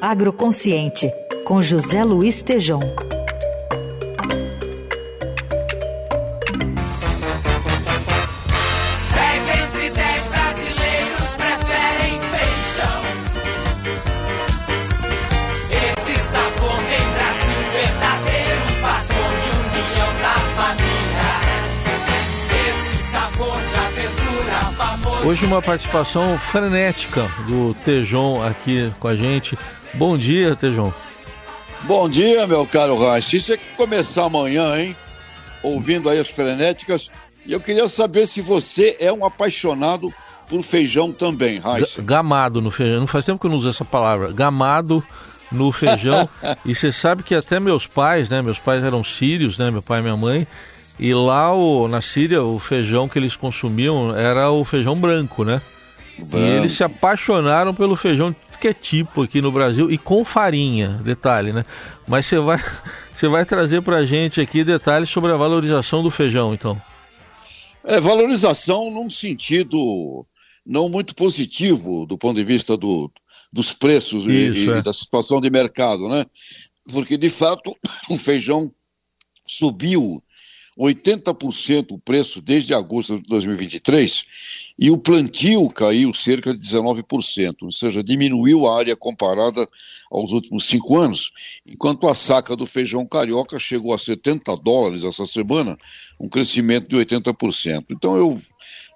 Agroconsciente, com José Luiz Tejom. entre 10 brasileiros preferem feijão. Esse sabor tem Brasil verdadeiro, patrão de união da família. Esse sabor de aventura famoso. Hoje uma participação frenética do Tejon aqui com a gente. Bom dia, Tejon. Bom dia, meu caro Raich. Isso é que começar amanhã, hein? Ouvindo aí as frenéticas. E eu queria saber se você é um apaixonado por feijão também, Raich. Gamado no feijão. Não faz tempo que eu não uso essa palavra. Gamado no feijão. e você sabe que até meus pais, né? Meus pais eram sírios, né? Meu pai e minha mãe. E lá o, na Síria, o feijão que eles consumiam era o feijão branco, né? Branco. E eles se apaixonaram pelo feijão que é tipo aqui no Brasil e com farinha, detalhe, né? Mas você vai, você vai trazer pra gente aqui detalhes sobre a valorização do feijão, então. É valorização num sentido não muito positivo do ponto de vista do, dos preços e, Isso, e é. da situação de mercado, né? Porque de fato o feijão subiu 80% o preço desde agosto de 2023 e o plantio caiu cerca de 19%, ou seja, diminuiu a área comparada aos últimos cinco anos, enquanto a saca do feijão carioca chegou a 70 dólares essa semana, um crescimento de 80%. Então eu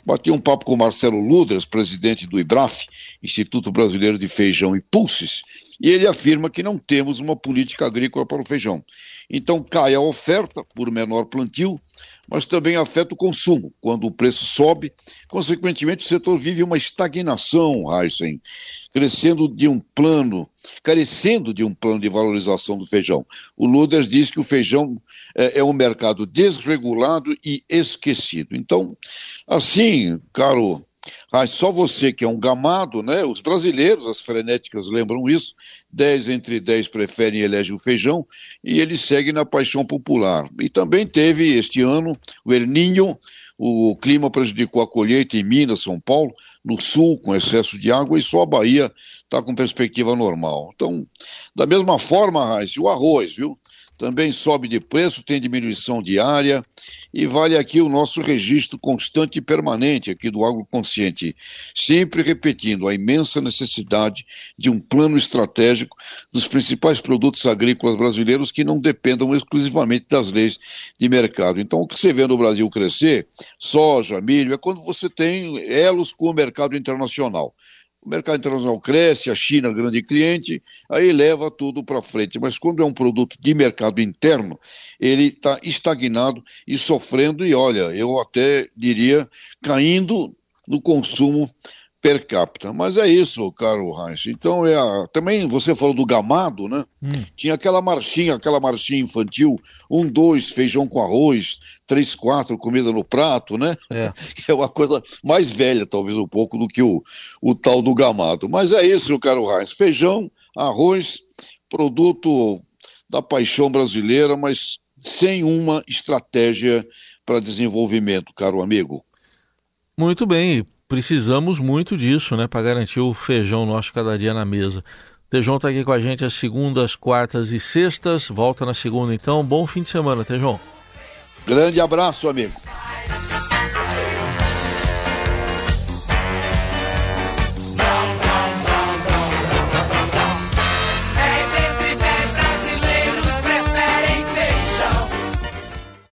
bati um papo com Marcelo Ludras, presidente do IBRAF, Instituto Brasileiro de Feijão e Pulses, e ele afirma que não temos uma política agrícola para o feijão. Então cai a oferta por menor plantio, mas também afeta o consumo. Quando o preço sobe, consequentemente o setor vive uma estagnação, Heisen, crescendo de um plano, carecendo de um plano de valorização do feijão. O Luders diz que o feijão é, é um mercado desregulado e esquecido. Então, assim, caro ah, só você que é um gamado, né? Os brasileiros, as frenéticas lembram isso. 10 entre 10 preferem e elegem o feijão e ele segue na paixão popular. E também teve este ano o El o clima prejudicou a colheita em Minas, São Paulo, no sul, com excesso de água, e só a Bahia está com perspectiva normal. Então, da mesma forma, Raiz, o arroz, viu? Também sobe de preço, tem diminuição diária e vale aqui o nosso registro constante e permanente aqui do Agroconsciente, sempre repetindo a imensa necessidade de um plano estratégico dos principais produtos agrícolas brasileiros que não dependam exclusivamente das leis de mercado. Então, o que você vê no Brasil crescer, soja, milho, é quando você tem elos com o mercado internacional. O mercado internacional cresce, a China, grande cliente, aí leva tudo para frente. Mas quando é um produto de mercado interno, ele está estagnado e sofrendo, e olha, eu até diria, caindo no consumo per capita. Mas é isso, caro Heinz. Então, é a... também você falou do gamado, né? Hum. Tinha aquela marchinha, aquela marchinha infantil, um, dois, feijão com arroz, três, quatro, comida no prato, né? É. Que é uma coisa mais velha, talvez um pouco, do que o, o tal do gamado. Mas é isso, caro Heinz. Feijão, arroz, produto da paixão brasileira, mas sem uma estratégia para desenvolvimento, caro amigo. Muito bem, precisamos muito disso, né, para garantir o feijão nosso cada dia na mesa. Tejon está aqui com a gente às segundas, quartas e sextas. Volta na segunda, então. Bom fim de semana, Tejon. Grande abraço, amigo.